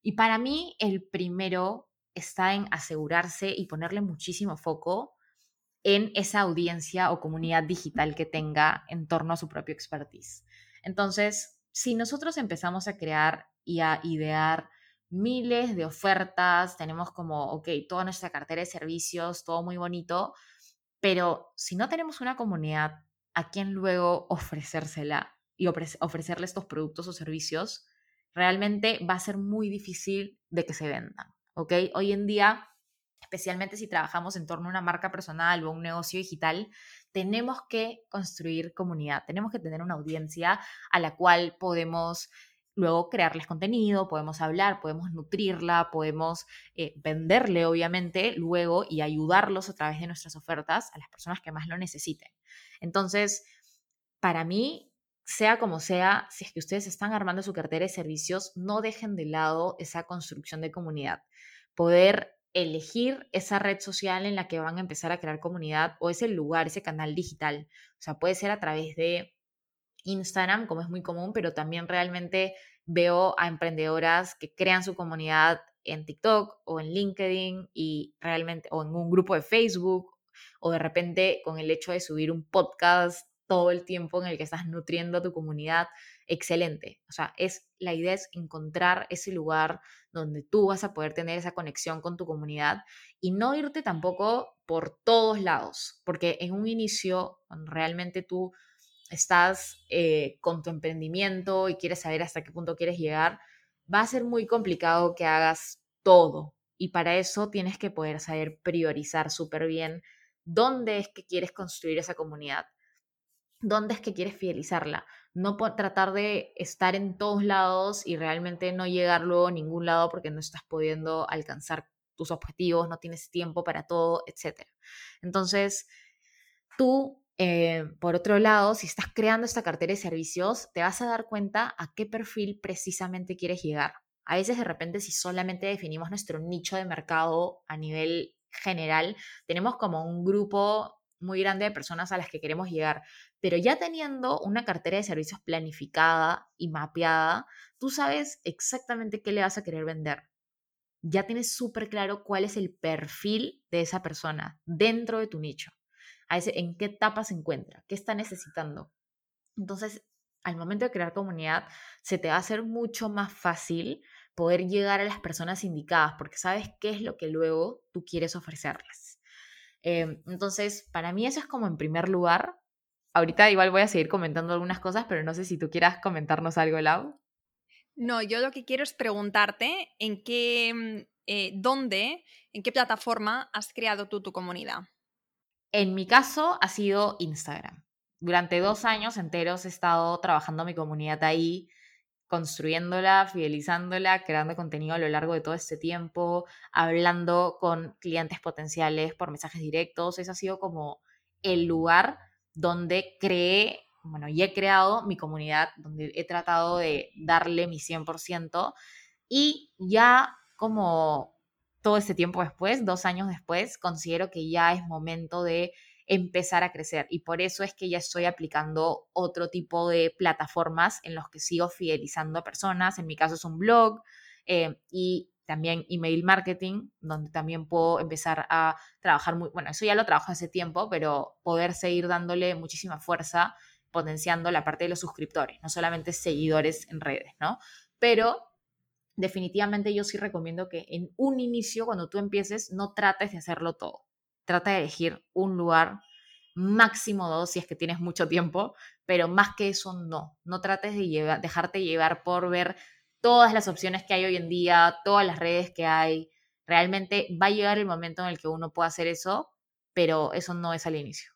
Y para mí, el primero está en asegurarse y ponerle muchísimo foco en esa audiencia o comunidad digital que tenga en torno a su propio expertise. Entonces, si nosotros empezamos a crear y a idear miles de ofertas, tenemos como, ok, toda nuestra cartera de servicios, todo muy bonito, pero si no tenemos una comunidad a quien luego ofrecérsela y ofrecerle estos productos o servicios, realmente va a ser muy difícil de que se vendan, ¿ok? Hoy en día, especialmente si trabajamos en torno a una marca personal o un negocio digital, tenemos que construir comunidad, tenemos que tener una audiencia a la cual podemos luego crearles contenido, podemos hablar, podemos nutrirla, podemos eh, venderle, obviamente, luego y ayudarlos a través de nuestras ofertas a las personas que más lo necesiten. Entonces, para mí, sea como sea, si es que ustedes están armando su cartera de servicios, no dejen de lado esa construcción de comunidad. Poder elegir esa red social en la que van a empezar a crear comunidad o ese lugar, ese canal digital. O sea, puede ser a través de Instagram, como es muy común, pero también realmente veo a emprendedoras que crean su comunidad en TikTok o en LinkedIn y realmente, o en un grupo de Facebook, o de repente con el hecho de subir un podcast todo el tiempo en el que estás nutriendo a tu comunidad, excelente. O sea, es la idea es encontrar ese lugar donde tú vas a poder tener esa conexión con tu comunidad y no irte tampoco por todos lados, porque en un inicio, realmente tú estás eh, con tu emprendimiento y quieres saber hasta qué punto quieres llegar, va a ser muy complicado que hagas todo. Y para eso tienes que poder saber priorizar súper bien dónde es que quieres construir esa comunidad, dónde es que quieres fidelizarla. No tratar de estar en todos lados y realmente no llegar luego a ningún lado porque no estás pudiendo alcanzar tus objetivos, no tienes tiempo para todo, etc. Entonces, tú eh, por otro lado, si estás creando esta cartera de servicios, te vas a dar cuenta a qué perfil precisamente quieres llegar. A veces de repente si solamente definimos nuestro nicho de mercado a nivel general, tenemos como un grupo muy grande de personas a las que queremos llegar, pero ya teniendo una cartera de servicios planificada y mapeada, tú sabes exactamente qué le vas a querer vender. Ya tienes súper claro cuál es el perfil de esa persona dentro de tu nicho en qué etapa se encuentra, qué está necesitando. Entonces, al momento de crear comunidad, se te va a hacer mucho más fácil poder llegar a las personas indicadas porque sabes qué es lo que luego tú quieres ofrecerles. Em, entonces, para mí eso es como en primer lugar. Ahorita igual voy a seguir comentando algunas cosas, pero no sé si tú quieras comentarnos algo, Lau. No, yo lo que quiero es preguntarte en qué, mm, eh, dónde, en qué plataforma has creado tú tu comunidad. En mi caso ha sido Instagram. Durante dos años enteros he estado trabajando mi comunidad ahí, construyéndola, fidelizándola, creando contenido a lo largo de todo este tiempo, hablando con clientes potenciales por mensajes directos. Ese ha sido como el lugar donde creé, bueno, y he creado mi comunidad, donde he tratado de darle mi 100% y ya como todo este tiempo después, dos años después, considero que ya es momento de empezar a crecer y por eso es que ya estoy aplicando otro tipo de plataformas en los que sigo fidelizando a personas, en mi caso es un blog eh, y también email marketing, donde también puedo empezar a trabajar muy, bueno, eso ya lo trabajo hace tiempo, pero poder seguir dándole muchísima fuerza, potenciando la parte de los suscriptores, no solamente seguidores en redes, ¿no? Pero definitivamente yo sí recomiendo que en un inicio, cuando tú empieces, no trates de hacerlo todo. Trata de elegir un lugar, máximo dos si es que tienes mucho tiempo, pero más que eso no. No trates de dejarte llevar por ver todas las opciones que hay hoy en día, todas las redes que hay. Realmente va a llegar el momento en el que uno pueda hacer eso, pero eso no es al inicio.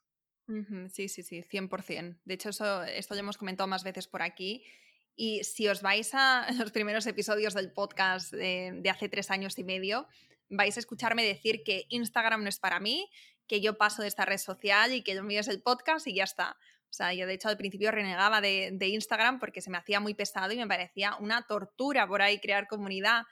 Sí, sí, sí, 100%. De hecho, eso, esto ya hemos comentado más veces por aquí. Y si os vais a *laughs* los primeros episodios del podcast de, hace tres años y medio, vais a escucharme decir que Instagram no es para mí, que yo paso de esta red social y que lo mío es el podcast y ya está. O sea, yo de hecho al principio renegaba de, de Instagram porque se me hacía muy pesado y me parecía una tortura por ahí crear comunidad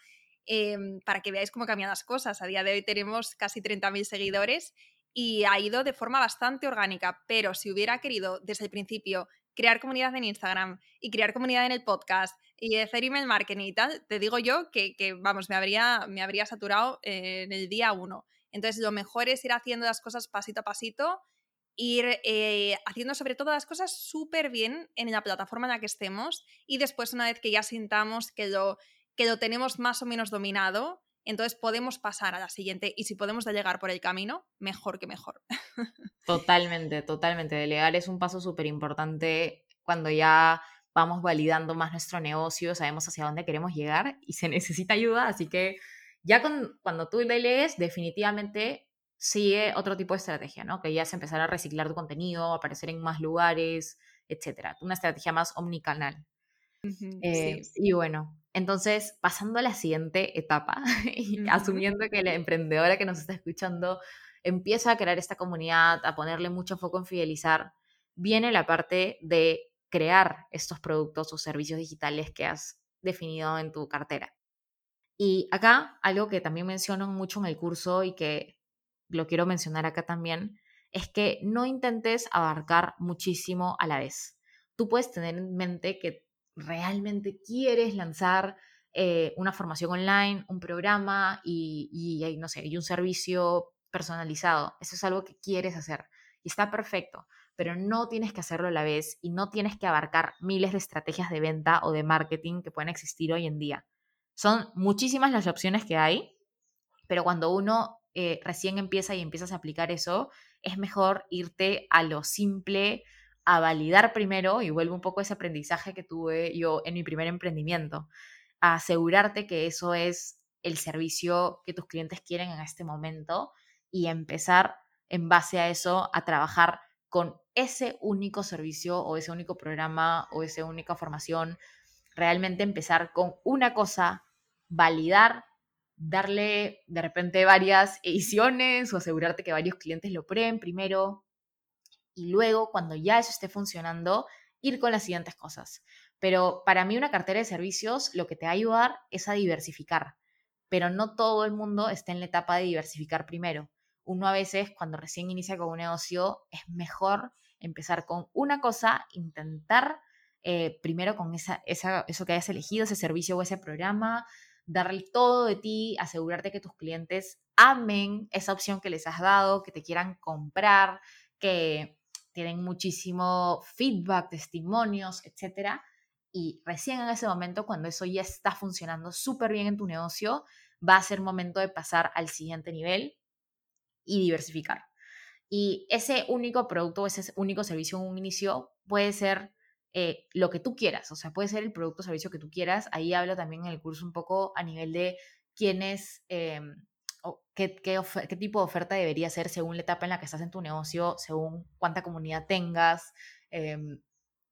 Em, para que veáis cómo cambian las cosas. A día de hoy tenemos casi 30.000 seguidores y ha ido de forma bastante orgánica, pero si hubiera querido desde el principio crear comunidad en Instagram y crear comunidad en el podcast y hacer email marketing y tal, te digo yo que, vamos, me habría, me habría saturado en el día uno. Entonces, lo mejor es ir haciendo las cosas pasito a pasito, ir eh, haciendo sobre todo las cosas súper bien en la plataforma en la que estemos y después, una vez que ya sintamos que lo que lo tenemos más o menos dominado, entonces podemos pasar a la siguiente y si podemos delegar por el camino, mejor que mejor. Totalmente, totalmente. Delegar es un paso súper importante cuando ya vamos validando más nuestro negocio, sabemos hacia dónde queremos llegar y se *laughs* necesita ayuda, así que ya cuando tú delegues, definitivamente sigue otro tipo de estrategia, ¿no? Que ya es empezar a reciclar tu contenido, aparecer en más lugares, etcétera. Una estrategia más omnicanal. Eh, y bueno, entonces, pasando a la siguiente etapa *laughs* y asumiendo que la emprendedora que nos está escuchando empieza a crear esta comunidad, a ponerle mucho foco en fidelizar, viene la parte de crear estos productos o servicios digitales que has definido en tu cartera. Y acá, algo que también menciono mucho en el curso y que lo quiero mencionar acá también, es que no intentes abarcar muchísimo a la vez. Tú puedes tener en mente que realmente quieres lanzar eh, una formación online, un programa y, no sé, y un servicio personalizado. Eso es algo que quieres hacer y está perfecto, pero no tienes que hacerlo a la vez y no tienes que abarcar miles de estrategias de venta o de marketing que pueden existir hoy en día. Son muchísimas las opciones que hay, pero cuando uno eh, recién empieza y empiezas a aplicar eso, es mejor irte a lo simple, a validar primero, y vuelvo un poco ese aprendizaje que tuve yo en mi primer emprendimiento, a asegurarte que eso es el servicio que tus clientes quieren en este momento y empezar en base a eso a trabajar con ese único servicio o ese único programa o esa única formación, realmente empezar con una cosa, validar, darle de repente varias *laughs* ediciones o asegurarte que varios clientes lo prueben primero, y luego, cuando ya eso esté funcionando, ir con las siguientes cosas. Pero para mí una cartera de servicios lo que te va a ayudar es a diversificar, pero no todo el mundo está en la etapa de diversificar primero. Uno a veces cuando recién inicia con un negocio es mejor empezar con una cosa, intentar eh, primero con esa, eso que hayas elegido, ese servicio o ese programa, darle todo de ti, asegurarte que tus clientes amen esa opción que les has dado, que te quieran comprar, que tienen muchísimo feedback, testimonios, etc. Y recién en ese momento, cuando eso ya está funcionando súper bien en tu negocio, va a ser momento de pasar al siguiente nivel y diversificar. Y ese único producto ese único servicio en un inicio puede ser eh, lo que tú quieras, o sea, puede ser el producto o servicio que tú quieras. Ahí hablo también en el curso un poco a nivel de quiénes em, qué, tipo de oferta debería ser según la etapa en la que estás en tu negocio, según cuánta comunidad tengas, em,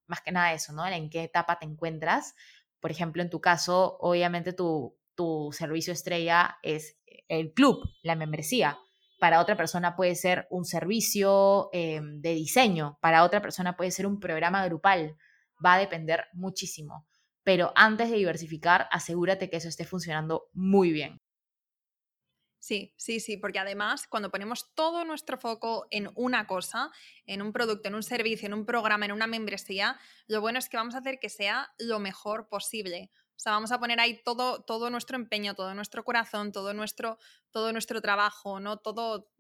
más que nada eso, ¿no? En qué etapa te encuentras. Por ejemplo, en tu caso, obviamente tu, tu servicio estrella es el club, la membresía. Para otra persona puede ser un servicio em, de diseño, para otra persona puede ser un programa grupal. Va a depender muchísimo. Pero antes de diversificar, asegúrate que eso esté funcionando muy bien. Sí, sí, sí, porque además cuando ponemos todo nuestro foco en una cosa, en un producto, en un servicio, en un programa, en una membresía, lo bueno es que vamos a hacer que sea lo mejor posible. O sea, vamos a poner ahí todo, todo nuestro empeño, todo nuestro corazón, todo nuestro, todo nuestro trabajo, ¿no? Todo.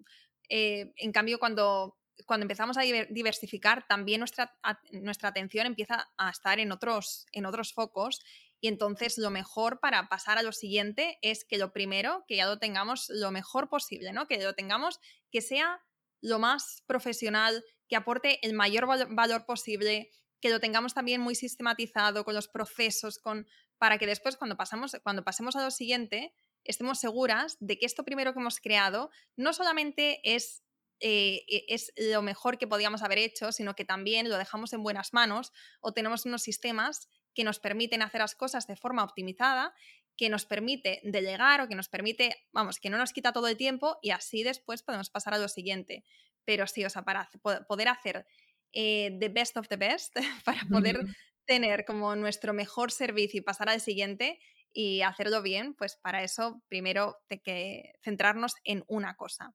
Eh, en cambio, cuando, cuando empezamos a diversificar, también nuestra, nuestra atención empieza a estar en otros, en otros focos y entonces lo mejor para pasar a lo siguiente es que lo primero, que ya lo tengamos lo mejor posible, ¿no? Que lo tengamos que sea lo más profesional, que aporte el mayor valor posible, que lo tengamos también muy sistematizado con los procesos, con, para que después cuando, pasamos, cuando pasemos a lo siguiente estemos seguras de que esto primero que hemos creado no solamente es eh, e, es lo mejor que podíamos haber hecho, sino que también lo dejamos en buenas manos o tenemos unos sistemas que nos permiten hacer las cosas de forma optimizada, que nos permite delegar o que nos permite, vamos, que no nos quita todo el tiempo y así después podemos pasar a lo siguiente. Pero sí, o sea, para poder hacer eh, the best of the best, *laughs* para poder tener como nuestro mejor servicio y pasar al siguiente y hacerlo bien, pues para eso primero hay que centrarnos en una cosa.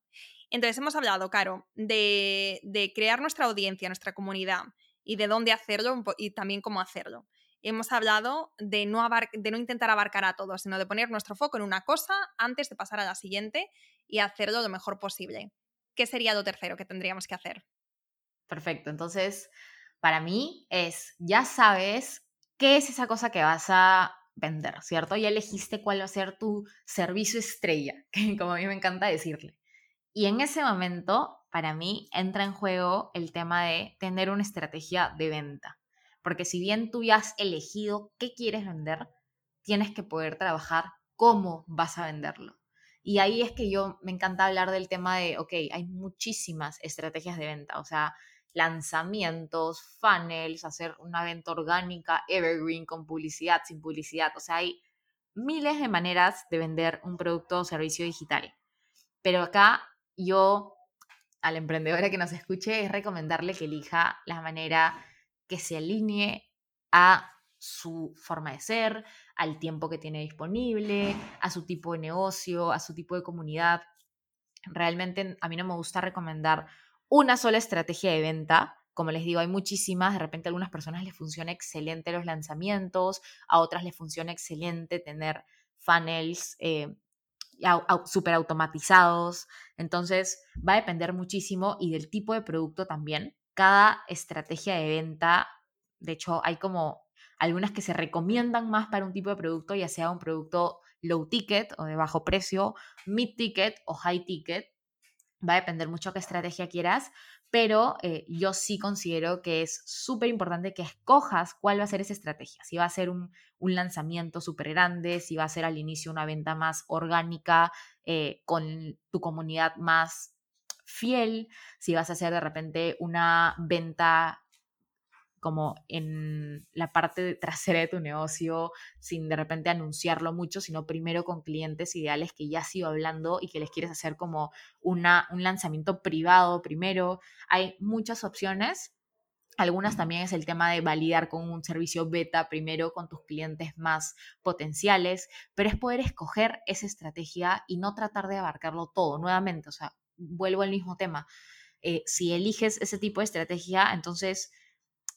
Entonces hemos hablado, Caro, de, de crear nuestra audiencia, nuestra comunidad y de dónde hacerlo y también cómo hacerlo hemos hablado de no, intentar abarcar a todos, sino de poner nuestro foco en una cosa antes de pasar a la siguiente y hacerlo lo mejor posible. ¿Qué sería lo tercero que tendríamos que hacer? Perfecto, entonces para mí es, ya sabes qué es esa cosa que vas a vender, ¿cierto? Ya elegiste cuál va a ser tu servicio estrella, *laughs* que como a mí me encanta decirle. Y en ese momento, para mí, entra en juego el tema de tener una estrategia de venta. Porque si bien tú ya has elegido qué quieres vender, tienes que poder trabajar cómo vas a venderlo. Y ahí es que yo me encanta hablar del tema de, ok, hay muchísimas estrategias de venta, o sea, lanzamientos, funnels, hacer una venta orgánica, evergreen, con publicidad, sin publicidad, o sea, hay miles de maneras de vender un producto o servicio digital. Pero acá yo, al emprendedora que nos escuche, es recomendarle que elija la manera que se alinee a su forma de ser, al tiempo que tiene disponible, a su tipo de negocio, a su tipo de comunidad. Realmente a mí no me gusta recomendar una sola estrategia de venta. Como les digo, hay muchísimas. De repente a algunas personas les funciona excelente los lanzamientos, a otras les funciona excelente tener funnels eh, súper automatizados. Entonces va a depender muchísimo y del tipo de producto también cada estrategia de venta, de hecho hay como algunas que se recomiendan más para un tipo de producto, ya sea un producto low ticket o de bajo precio, mid ticket o high ticket. Va a depender mucho qué estrategia quieras, pero eh, yo sí considero que es súper importante que escojas cuál va a ser esa estrategia. Si va a ser un, lanzamiento súper grande, si va a ser al inicio una venta más orgánica, eh, con tu comunidad más fiel, si vas a hacer de repente una venta como en la parte trasera de tu negocio, sin de repente anunciarlo mucho, sino primero con clientes ideales que ya has ido hablando y que les quieres hacer como una, un lanzamiento privado primero. Hay muchas opciones. Algunas también es el tema de validar con un servicio beta primero con tus clientes más potenciales, pero es poder escoger esa estrategia y no tratar de abarcarlo todo nuevamente. O sea, vuelvo al mismo tema. Eh, si eliges ese tipo de estrategia, entonces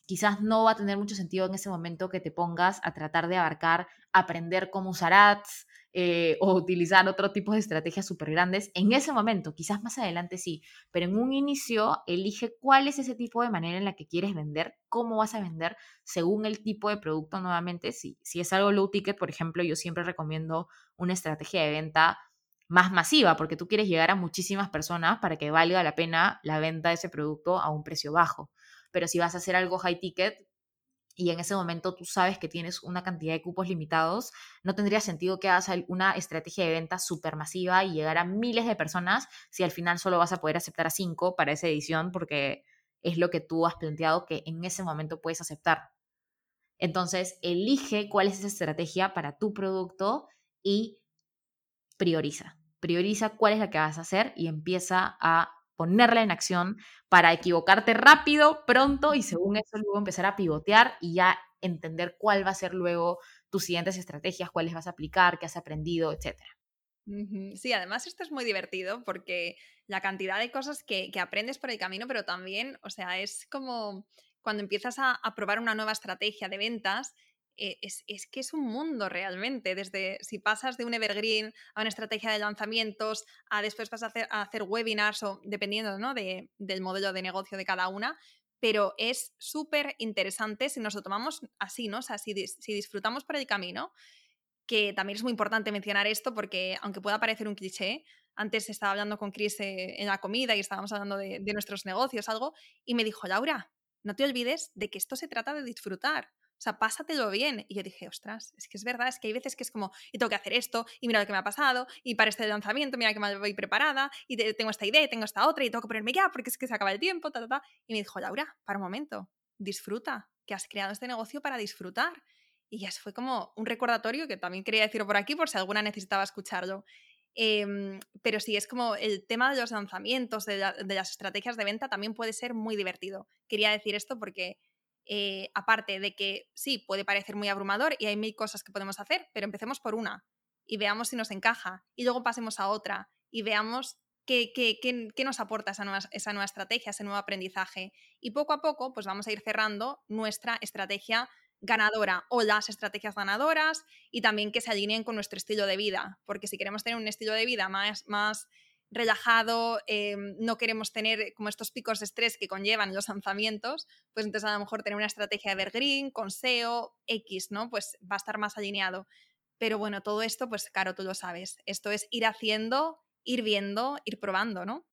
quizás no va a tener mucho sentido en ese momento que te pongas a tratar de abarcar, aprender cómo usar ads eh, o utilizar otro tipo de estrategias súper grandes. En ese momento, quizás más adelante sí, pero en un inicio elige cuál es ese tipo de manera en la que quieres vender, cómo vas a vender según el tipo de producto nuevamente. Si, si es algo low ticket, por ejemplo, yo siempre recomiendo una estrategia de venta más masiva, porque tú quieres llegar a muchísimas personas para que valga la pena la venta de ese producto a un precio bajo. Pero si vas a hacer algo high ticket y en ese momento tú sabes que tienes una cantidad de cupos limitados, no tendría sentido que hagas una estrategia de venta súper masiva y llegar a miles de personas si al final solo vas a poder aceptar a cinco para esa edición porque es lo que tú has planteado que en ese momento puedes aceptar. Entonces, elige cuál es esa estrategia para tu producto y prioriza prioriza cuál es la que vas a hacer y empieza a ponerla en acción para equivocarte rápido, pronto y según eso luego empezar a pivotear y ya entender cuál va a ser luego tus siguientes estrategias, cuáles vas a aplicar, qué has aprendido, etc. Sí, además esto es muy divertido porque la cantidad de cosas que, aprendes por el camino, pero también, o sea, es como cuando empiezas a, a probar una nueva estrategia de ventas eh, es, que es un mundo realmente. Desde si pasas de un evergreen a una estrategia de lanzamientos, a después vas a hacer, a hacer webinars o dependiendo ¿no? de, del modelo de negocio de cada una. Pero es súper interesante si nos lo tomamos así, ¿no? O sea, si, disfrutamos por el camino, que también es muy importante mencionar esto porque aunque pueda parecer un cliché, antes estaba hablando con Chris eh, en la comida y estábamos hablando de, de, nuestros negocios, algo, y me dijo, Laura, no te olvides de que esto se trata de disfrutar. O sea, pásatelo bien. Y yo dije, ostras, es que es verdad, es que hay veces que es como, y tengo que hacer esto, y mira lo que me ha pasado, y para este lanzamiento, mira que me voy preparada, y tengo esta idea, y tengo esta otra, y tengo que ponerme ya, porque es que se acaba el tiempo, ta, ta, ta. Y me dijo, Laura, para un momento, disfruta, que has creado este negocio para disfrutar. Y ya fue como un recordatorio que también quería decirlo por aquí, por si alguna necesitaba escucharlo. Em, pero sí, es como el tema de los lanzamientos, de, de, las estrategias de venta, también puede ser muy divertido. Quería decir esto porque eh, aparte de que sí, puede parecer muy abrumador y hay mil cosas que podemos hacer, pero empecemos por una y veamos si nos encaja y luego pasemos a otra y veamos qué, qué, qué, nos aporta esa nueva, esa nueva estrategia, ese nuevo aprendizaje. Y poco a poco, pues vamos a ir cerrando nuestra estrategia ganadora o las estrategias ganadoras y también que se alineen con nuestro estilo de vida, porque si queremos tener un estilo de vida más, más relajado, em, no queremos tener como estos picos de estrés que conllevan los lanzamientos, pues entonces a lo mejor tener una estrategia de evergreen con SEO X, ¿no? Pues va a estar más alineado. Pero bueno, todo esto, pues claro, tú lo sabes. Esto es ir haciendo, ir viendo, ir probando, ¿no?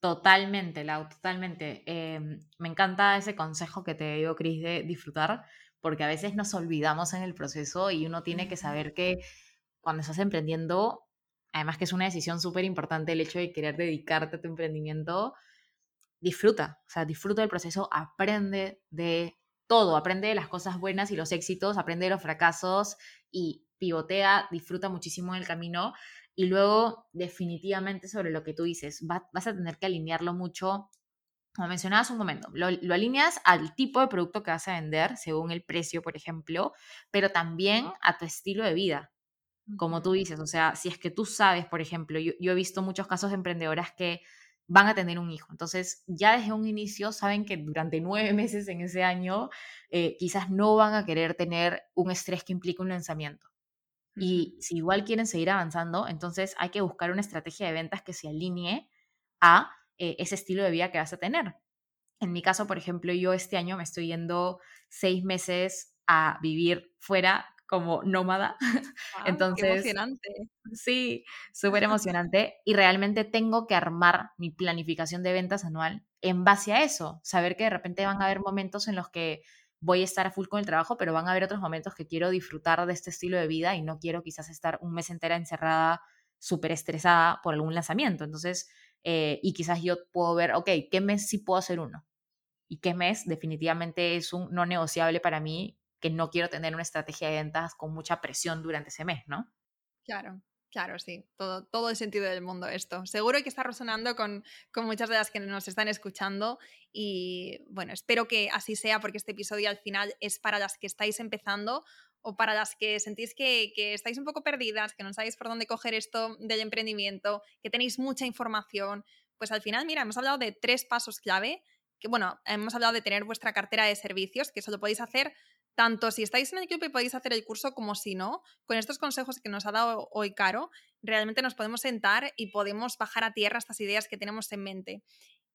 Totalmente, Lau, totalmente. Em, me encanta ese consejo que te dio Cris de disfrutar, porque a veces nos olvidamos en el proceso y uno tiene que saber que cuando estás emprendiendo además que es una decisión súper importante el hecho de querer dedicarte a tu emprendimiento, disfruta, o sea, disfruta del proceso, aprende de todo, aprende de las cosas buenas y los éxitos, aprende de los fracasos y pivotea, disfruta muchísimo en el camino. Y luego definitivamente sobre lo que tú dices, vas a tener que alinearlo mucho. Como mencionabas un momento, lo, lo alineas al tipo de producto que vas a vender, según el precio, por ejemplo, pero también a tu estilo de vida como tú dices, o sea, si es que tú sabes, por ejemplo, yo, he visto muchos casos de emprendedoras que van a tener un hijo, entonces ya desde un inicio saben que durante nueve *laughs* meses en ese año eh, quizás no van a querer tener un estrés que implique un lanzamiento. Y si igual quieren seguir avanzando, entonces hay que buscar una estrategia de ventas que se alinee a eh, ese estilo de vida que vas a tener. En mi caso, por ejemplo, yo este año me estoy yendo seis meses a vivir fuera como nómada. *laughs* Entonces, qué emocionante. Sí, súper *laughs* emocionante. Y realmente tengo que armar mi planificación de ventas anual en base a eso. Saber que de repente van a haber momentos en los que voy a estar a full con el trabajo, pero van a haber otros momentos que quiero disfrutar de este estilo de vida y no quiero quizás estar un mes entera encerrada, súper estresada por algún lanzamiento. Entonces, eh, y quizás yo puedo ver, ok, ¿qué mes sí puedo hacer uno? Y qué mes definitivamente es un no negociable para mí que no quiero tener una estrategia de ventas con mucha presión durante ese mes, ¿no? Claro. Claro, sí, todo, todo el sentido del mundo esto. Seguro que está resonando con, con, muchas de las que nos están escuchando y bueno, espero que así sea porque este episodio al final es para las que estáis empezando o para las que sentís que, que estáis un poco perdidas, que no sabéis por dónde coger esto del emprendimiento, que tenéis mucha información. Pues al final, mira, hemos hablado de tres pasos clave, que bueno, hemos hablado de tener vuestra cartera de servicios, que eso lo podéis hacer tanto si estáis en el club y podéis hacer el curso como si no, con estos consejos que nos ha dado hoy Caro, realmente nos podemos sentar y podemos bajar a tierra estas ideas que tenemos en mente.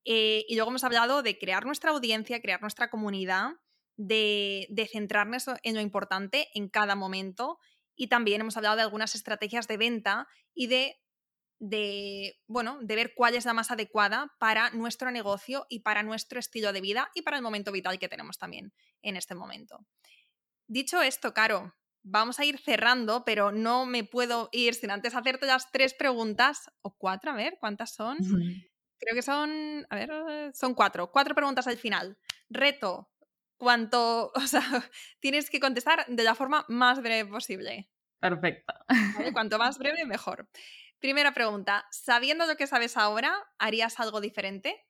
Eh, y luego hemos hablado de crear nuestra audiencia, crear nuestra comunidad, de, centrarnos en lo importante en cada momento. Y también hemos hablado de algunas estrategias de venta y de de, bueno, de ver cuál es la más adecuada para nuestro negocio y para nuestro estilo de vida y para el momento vital que tenemos también en este momento. Dicho esto, Caro, vamos a ir cerrando, pero no me puedo ir sin antes hacerte las tres preguntas, o cuatro, a ver, ¿cuántas son? Creo que son, a ver, son cuatro, cuatro preguntas al final. Reto, cuanto, *laughs* o sea, tienes que contestar de la forma más breve posible. Perfecto. Cuanto *laughs* más breve, mejor. Primera pregunta, sabiendo lo que sabes ahora, ¿harías algo diferente?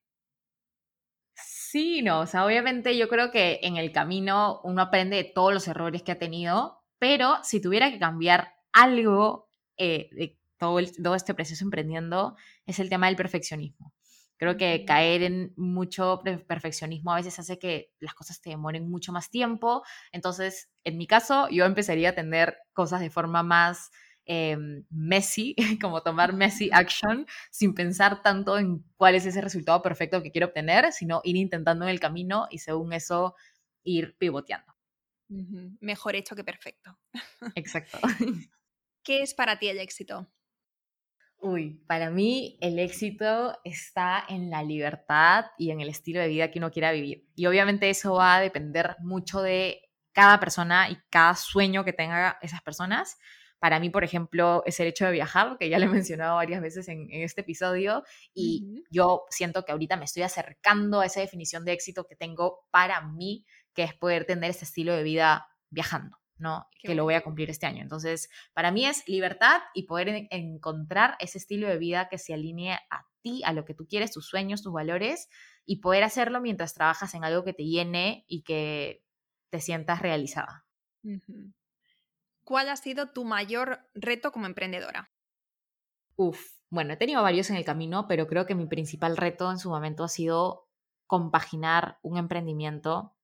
Sí, no, o sea, obviamente yo creo que en el camino uno aprende de todos los errores que ha tenido, pero si tuviera que cambiar algo eh, de todo, todo este proceso emprendiendo, es el tema del perfeccionismo. Creo que caer en mucho perfeccionismo a veces hace que las cosas te demoren mucho más tiempo. Entonces, en mi caso, yo empezaría a tener cosas de forma más eh, messy, *laughs* como tomar messy action, sin pensar tanto en cuál es ese resultado perfecto que quiero obtener, sino ir intentando en el camino y según eso ir pivoteando. Mejor hecho que perfecto. *laughs* Exacto. *laughs* ¿Qué es para ti el éxito? Uy, para mí el éxito está en la libertad y en el estilo de vida que uno quiera vivir. Y obviamente eso va a depender mucho de cada persona y cada sueño que tenga esas personas. Para mí, por ejemplo, es el hecho de viajar, que ya lo he mencionado varias veces en, este episodio, y yo siento que ahorita me estoy acercando a esa definición de éxito que tengo para mí, que es poder tener ese estilo de vida viajando. ¿no? que lo voy a cumplir este año. Entonces, para mí es libertad y poder encontrar ese estilo de vida que se alinee a ti, a lo que tú quieres, tus sueños, tus valores, y poder hacerlo mientras trabajas en algo que te llene y que te sientas realizada. ¿Cuál ha sido tu mayor reto como emprendedora? Uf, bueno, he tenido varios en el camino, pero creo que mi principal reto en su momento ha sido compaginar un emprendimiento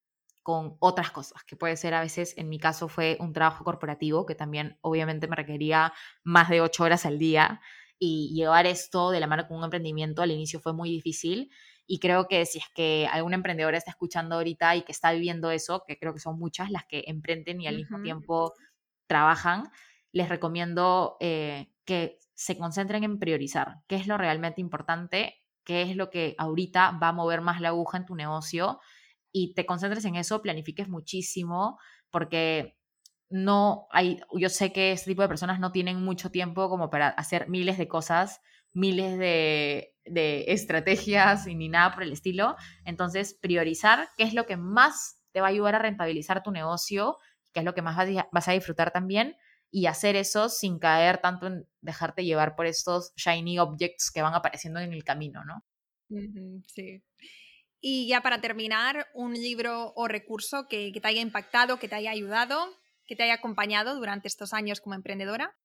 con otras cosas, que puede ser a veces, en mi caso fue un trabajo corporativo, que también obviamente me requería más de ocho horas al día, y llevar esto de la mano con un emprendimiento al inicio fue muy difícil, y creo que si es que alguna emprendedora está escuchando ahorita y que está viviendo eso, que creo que son muchas las que emprenden y al mismo tiempo trabajan, les recomiendo eh, que se concentren en priorizar qué es lo realmente importante, qué es lo que ahorita va a mover más la aguja en tu negocio y te concentres en eso, planifiques muchísimo, porque no hay, yo sé que este tipo de personas no tienen mucho tiempo como para hacer miles de cosas, miles de, de estrategias y ni nada por el estilo. Entonces, priorizar qué es lo que más te va a ayudar a rentabilizar tu negocio, qué es lo que más vas a disfrutar también, y hacer eso sin caer tanto en dejarte llevar por estos shiny objects que van apareciendo en el camino, ¿no? Sí. Y ya para terminar, un libro o recurso que, te haya impactado, que te haya ayudado, que te haya acompañado durante estos años como emprendedora.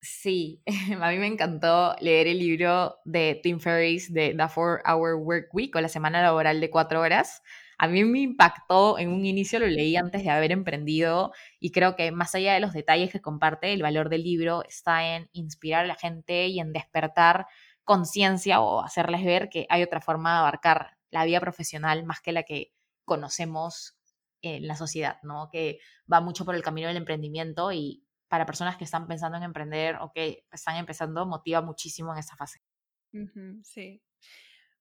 Sí, *laughs* a mí me encantó leer el libro de Tim Ferriss de The Four Hour Work Week o la semana laboral de cuatro horas. A mí me impactó, en un inicio lo leí antes de haber emprendido y creo que más allá de los detalles que comparte, el valor del libro está en inspirar a la gente y en despertar conciencia o hacerles ver que hay otra forma de abarcar la vida profesional más que la que conocemos en la sociedad, ¿no? Que va mucho por el camino del emprendimiento y para personas que están pensando en emprender o que están empezando, motiva muchísimo en esta fase. sí.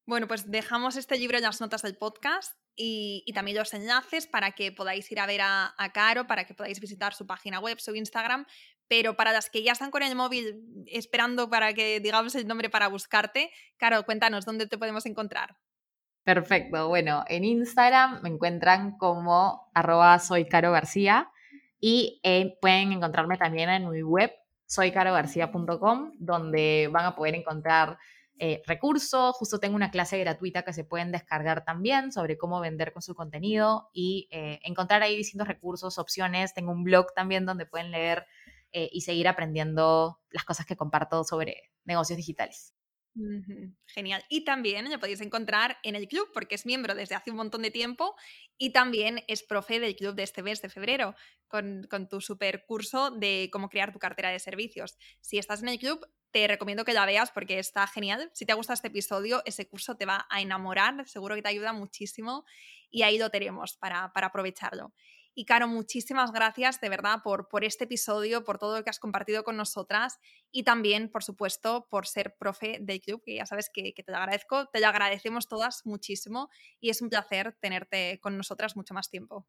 Bueno, pues dejamos este libro en las notas del podcast y, también los enlaces para que podáis ir a ver a, Caro, para que podáis visitar su página web, su Instagram. Pero para las que ya están con el móvil esperando para que digamos el nombre para buscarte, Caro, cuéntanos dónde te podemos encontrar. Perfecto. Bueno, en Instagram me encuentran como arroba soy García y eh, pueden encontrarme también en mi web soycarogarcía.com donde van a poder encontrar eh, recursos. Justo tengo una clase gratuita que se pueden descargar también sobre cómo vender con su contenido y eh, encontrar ahí distintos recursos, opciones. Tengo un blog también donde pueden leer y seguir aprendiendo las cosas que comparto sobre negocios digitales. Genial. Y también lo podéis encontrar en el club porque es miembro desde hace un montón de tiempo y también es profe del club de este mes de febrero con, tu super curso de cómo crear tu cartera de servicios. Si estás en el club, te recomiendo que la veas porque está genial. Si te gusta este episodio, ese curso te va a enamorar, seguro que te ayuda muchísimo y ahí lo tenemos para, para aprovecharlo. Y Caro, muchísimas gracias de verdad por, por este episodio, por todo lo que has compartido con nosotras y también, por supuesto, por ser profe del club, que ya sabes que, te lo agradezco, te lo agradecemos todas muchísimo y es un placer tenerte con nosotras mucho más tiempo.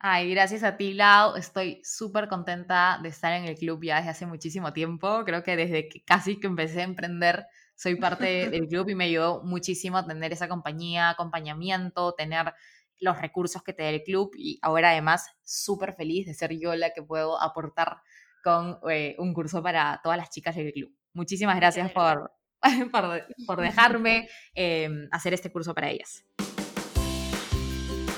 Ay, gracias a ti, Lau. Estoy súper contenta de estar en el club ya desde hace muchísimo tiempo. Creo que desde que casi que empecé a emprender soy parte *laughs* del club y me ayudó muchísimo a tener esa compañía, acompañamiento, tener los recursos que te da el club y ahora además súper feliz de ser yo la que puedo aportar con eh, un curso para todas las chicas del club. Muchísimas gracias por, *laughs* por, *laughs* dejarme em, hacer este curso para ellas.